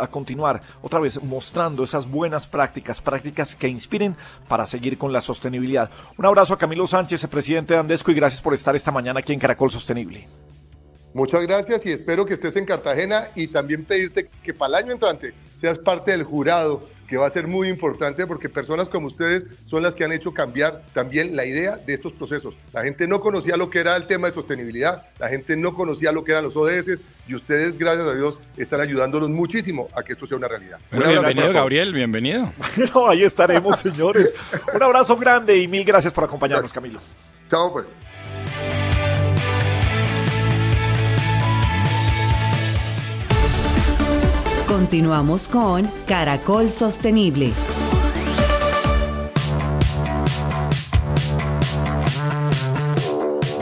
a continuar otra vez mostrando esas buenas prácticas, prácticas que inspiren para seguir con la sostenibilidad. Un abrazo a Camilo Sánchez, el presidente de Andesco, y gracias por estar esta mañana aquí en Caracol Sostenible. Muchas gracias y espero que estés en Cartagena y también pedirte que para el año entrante seas parte del jurado que va a ser muy importante porque personas como ustedes son las que han hecho cambiar también la idea de estos procesos. La gente no conocía lo que era el tema de sostenibilidad, la gente no conocía lo que eran los ODS y ustedes, gracias a Dios, están ayudándonos muchísimo a que esto sea una realidad. bienvenido, Gabriel, bienvenido. Bueno, ahí estaremos, señores. Un abrazo grande y mil gracias por acompañarnos, Camilo. Chao, pues. Continuamos con Caracol Sostenible.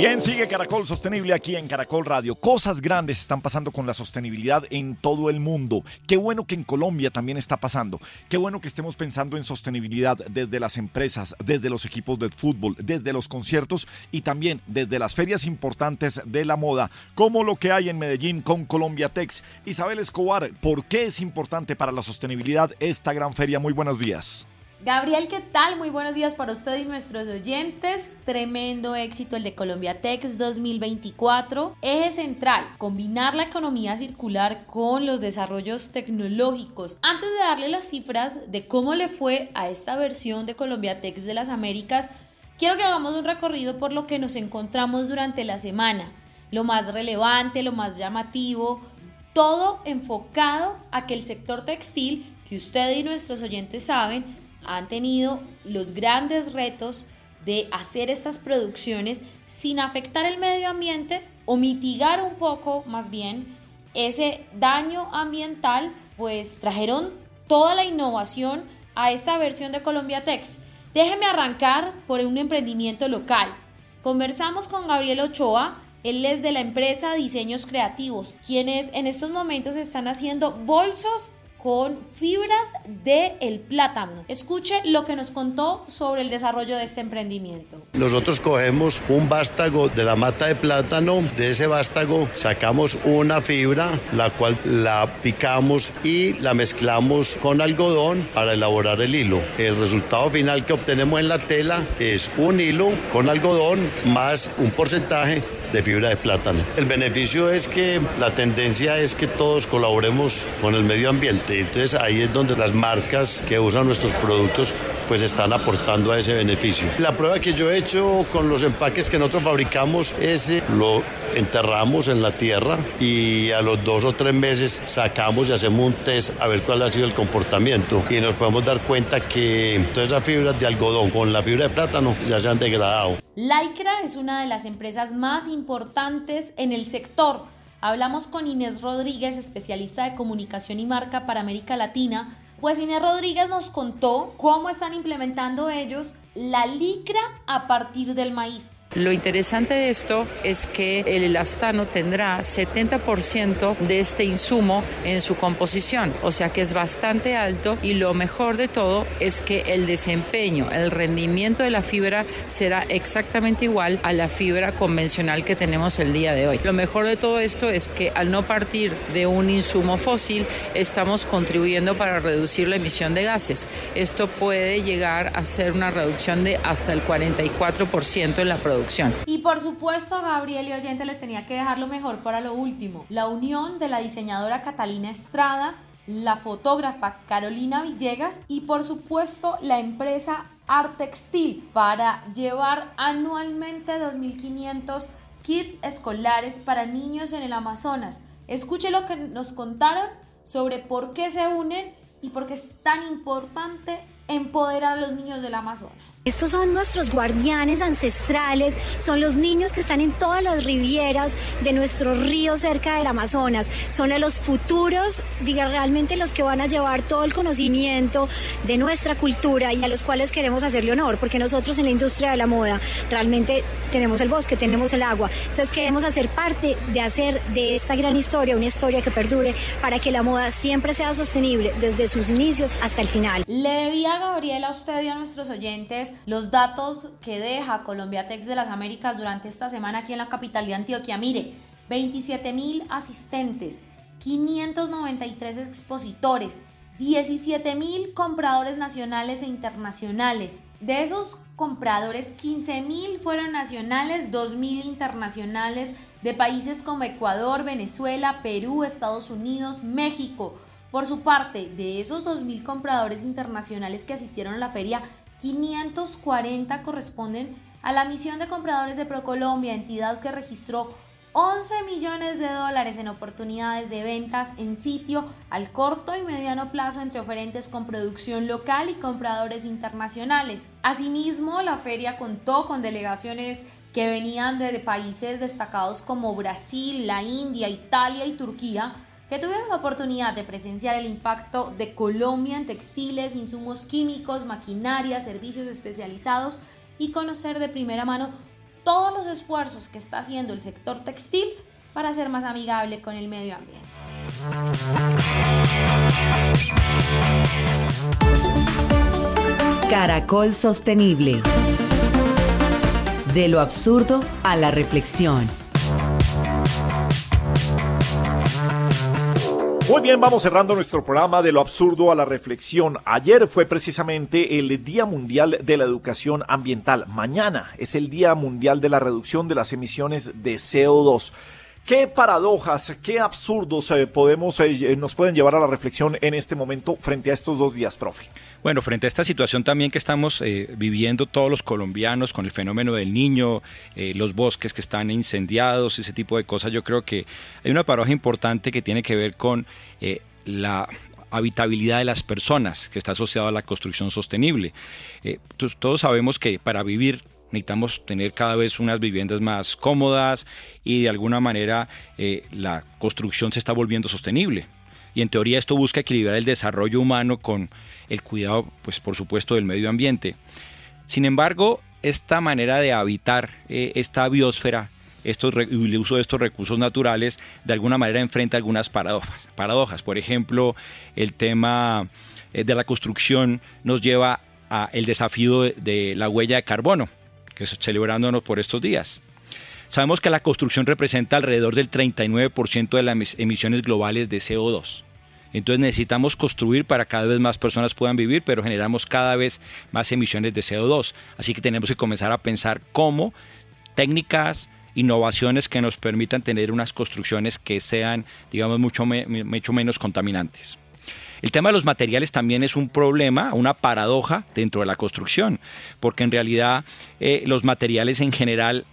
Bien, sigue Caracol Sostenible aquí en Caracol Radio. Cosas grandes están pasando con la sostenibilidad en todo el mundo. Qué bueno que en Colombia también está pasando. Qué bueno que estemos pensando en sostenibilidad desde las empresas, desde los equipos de fútbol, desde los conciertos y también desde las ferias importantes de la moda, como lo que hay en Medellín con Colombia Tex. Isabel Escobar, ¿por qué es importante para la sostenibilidad esta gran feria? Muy buenos días. Gabriel, ¿qué tal? Muy buenos días para usted y nuestros oyentes. Tremendo éxito el de Colombia Tex 2024. Eje central, combinar la economía circular con los desarrollos tecnológicos. Antes de darle las cifras de cómo le fue a esta versión de Colombia Tex de las Américas, quiero que hagamos un recorrido por lo que nos encontramos durante la semana. Lo más relevante, lo más llamativo, todo enfocado a que el sector textil, que usted y nuestros oyentes saben, han tenido los grandes retos de hacer estas producciones sin afectar el medio ambiente o mitigar un poco más bien ese daño ambiental, pues trajeron toda la innovación a esta versión de Colombia Tex. Déjeme arrancar por un emprendimiento local. Conversamos con Gabriel Ochoa, él es de la empresa Diseños Creativos, quienes en estos momentos están haciendo bolsos con fibras de el plátano. Escuche lo que nos contó sobre el desarrollo de este emprendimiento. Nosotros cogemos un vástago de la mata de plátano, de ese vástago sacamos una fibra, la cual la picamos y la mezclamos con algodón para elaborar el hilo. El resultado final que obtenemos en la tela es un hilo con algodón más un porcentaje de fibra de plátano. El beneficio es que la tendencia es que todos colaboremos con el medio ambiente. Entonces ahí es donde las marcas que usan nuestros productos pues están aportando a ese beneficio. La prueba que yo he hecho con los empaques que nosotros fabricamos es eh, lo enterramos en la tierra y a los dos o tres meses sacamos y hacemos un test a ver cuál ha sido el comportamiento y nos podemos dar cuenta que todas esas fibras de algodón con la fibra de plátano ya se han degradado. Lycra es una de las empresas más importantes en el sector. Hablamos con Inés Rodríguez, especialista de comunicación y marca para América Latina, pues Inés Rodríguez nos contó cómo están implementando ellos la licra a partir del maíz. Lo interesante de esto es que el elastano tendrá 70% de este insumo en su composición, o sea que es bastante alto y lo mejor de todo es que el desempeño, el rendimiento de la fibra será exactamente igual a la fibra convencional que tenemos el día de hoy. Lo mejor de todo esto es que al no partir de un insumo fósil, estamos contribuyendo para reducir la emisión de gases. Esto puede llegar a ser una reducción de hasta el 44% en la producción y por supuesto, Gabriel y oyente les tenía que dejar lo mejor para lo último. La unión de la diseñadora Catalina Estrada, la fotógrafa Carolina Villegas y por supuesto la empresa Artextil para llevar anualmente 2.500 kits escolares para niños en el Amazonas. Escuche lo que nos contaron sobre por qué se unen y por qué es tan importante empoderar a los niños del Amazonas. Estos son nuestros guardianes ancestrales, son los niños que están en todas las rivieras de nuestros ríos cerca del Amazonas, son los futuros, diga realmente los que van a llevar todo el conocimiento de nuestra cultura y a los cuales queremos hacerle honor, porque nosotros en la industria de la moda realmente tenemos el bosque, tenemos el agua, entonces queremos hacer parte de hacer de esta gran historia una historia que perdure para que la moda siempre sea sostenible desde sus inicios hasta el final. Le debía Gabriela a usted y a nuestros oyentes los datos que deja Colombia Tex de las Américas durante esta semana aquí en la capital de Antioquia. Mire, 27 mil asistentes, 593 expositores, 17 mil compradores nacionales e internacionales. De esos compradores, 15 mil fueron nacionales, 2 mil internacionales de países como Ecuador, Venezuela, Perú, Estados Unidos, México. Por su parte, de esos 2.000 compradores internacionales que asistieron a la feria, 540 corresponden a la misión de compradores de ProColombia, entidad que registró 11 millones de dólares en oportunidades de ventas en sitio al corto y mediano plazo entre oferentes con producción local y compradores internacionales. Asimismo, la feria contó con delegaciones que venían de países destacados como Brasil, la India, Italia y Turquía, que tuvieron la oportunidad de presenciar el impacto de Colombia en textiles, insumos químicos, maquinaria, servicios especializados y conocer de primera mano todos los esfuerzos que está haciendo el sector textil para ser más amigable con el medio ambiente. Caracol Sostenible. De lo absurdo a la reflexión. Muy bien, vamos cerrando nuestro programa de lo absurdo a la reflexión. Ayer fue precisamente el Día Mundial de la Educación Ambiental. Mañana es el Día Mundial de la Reducción de las Emisiones de CO2. ¿Qué paradojas, qué absurdos eh, podemos, eh, nos pueden llevar a la reflexión en este momento frente a estos dos días, profe? Bueno, frente a esta situación también que estamos eh, viviendo todos los colombianos con el fenómeno del niño, los bosques que están incendiados, ese tipo de cosas, yo creo que hay una paradoja importante que tiene que ver con la habitabilidad de las personas, que está asociada a la construcción sostenible. todos sabemos que para vivir necesitamos tener cada vez unas viviendas más cómodas y de alguna manera eh, la construcción se está volviendo sostenible. Y en teoría esto busca equilibrar el desarrollo humano con el cuidado, pues por supuesto, del medio ambiente. Sin embargo, esta manera de habitar eh, esta biosfera, estos, el uso de estos recursos naturales, de alguna manera enfrenta algunas paradojas. paradojas. Por ejemplo, el tema eh, de la construcción nos lleva al desafío de la huella de carbono que celebrándonos por estos días. Sabemos que la construcción representa alrededor del 39% de las emisiones globales de CO2. Entonces necesitamos construir para cada vez más personas puedan vivir, pero generamos cada vez más emisiones de CO2. Así que tenemos que comenzar a pensar cómo técnicas, innovaciones que nos permitan tener unas construcciones que sean, digamos, mucho, mucho menos contaminantes. El tema de los materiales también es un problema, una paradoja dentro de la construcción, porque en realidad eh, los materiales en general,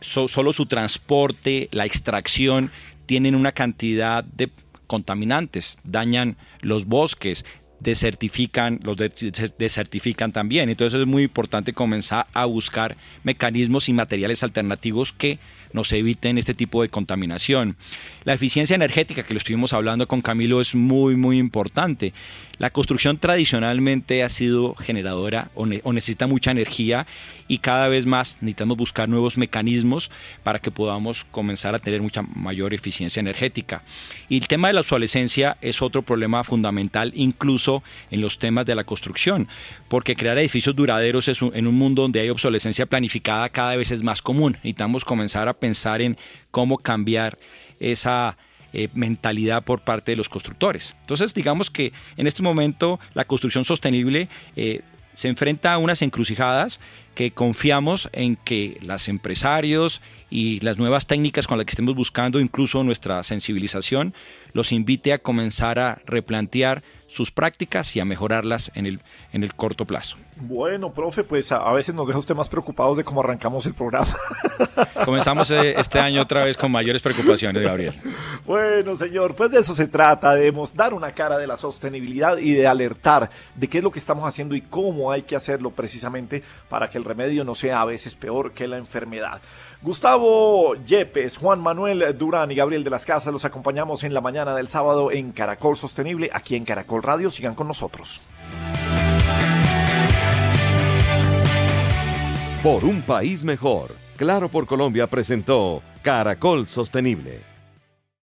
solo su transporte, la extracción, tienen una cantidad de contaminantes, dañan los bosques, desertifican, los desertifican también. Entonces es muy importante comenzar a buscar mecanismos y materiales alternativos que nos eviten este tipo de contaminación. La eficiencia energética que lo estuvimos hablando con Camilo es muy muy importante. La construcción tradicionalmente ha sido generadora o, necesita mucha energía y cada vez más necesitamos buscar nuevos mecanismos para que podamos comenzar a tener mucha mayor eficiencia energética. Y el tema de la obsolescencia es otro problema fundamental incluso en los temas de la construcción, porque crear edificios duraderos es en un mundo donde hay obsolescencia planificada cada vez es más común. Necesitamos comenzar a pensar en cómo cambiar esa eh, mentalidad por parte de los constructores. Entonces, digamos que en este momento la construcción sostenible eh, se enfrenta a unas encrucijadas que confiamos en que los empresarios y las nuevas técnicas con las que estemos buscando, incluso nuestra sensibilización, los invite a comenzar a replantear sus prácticas y a mejorarlas en el, en el corto plazo. Bueno, profe, pues a, veces nos deja usted más preocupados de cómo arrancamos el programa. Comenzamos eh, este año otra vez con mayores preocupaciones, Gabriel. Bueno, señor, pues de eso se trata, de dar una cara de la sostenibilidad y de alertar de qué es lo que estamos haciendo y cómo hay que hacerlo precisamente para que el remedio no sea a veces peor que la enfermedad. Gustavo Yepes, Juan Manuel Durán y Gabriel de las Casas los acompañamos en la mañana del sábado en Caracol Sostenible, aquí en Caracol Radio. Sigan con nosotros. Por un país mejor, Claro por Colombia presentó Caracol Sostenible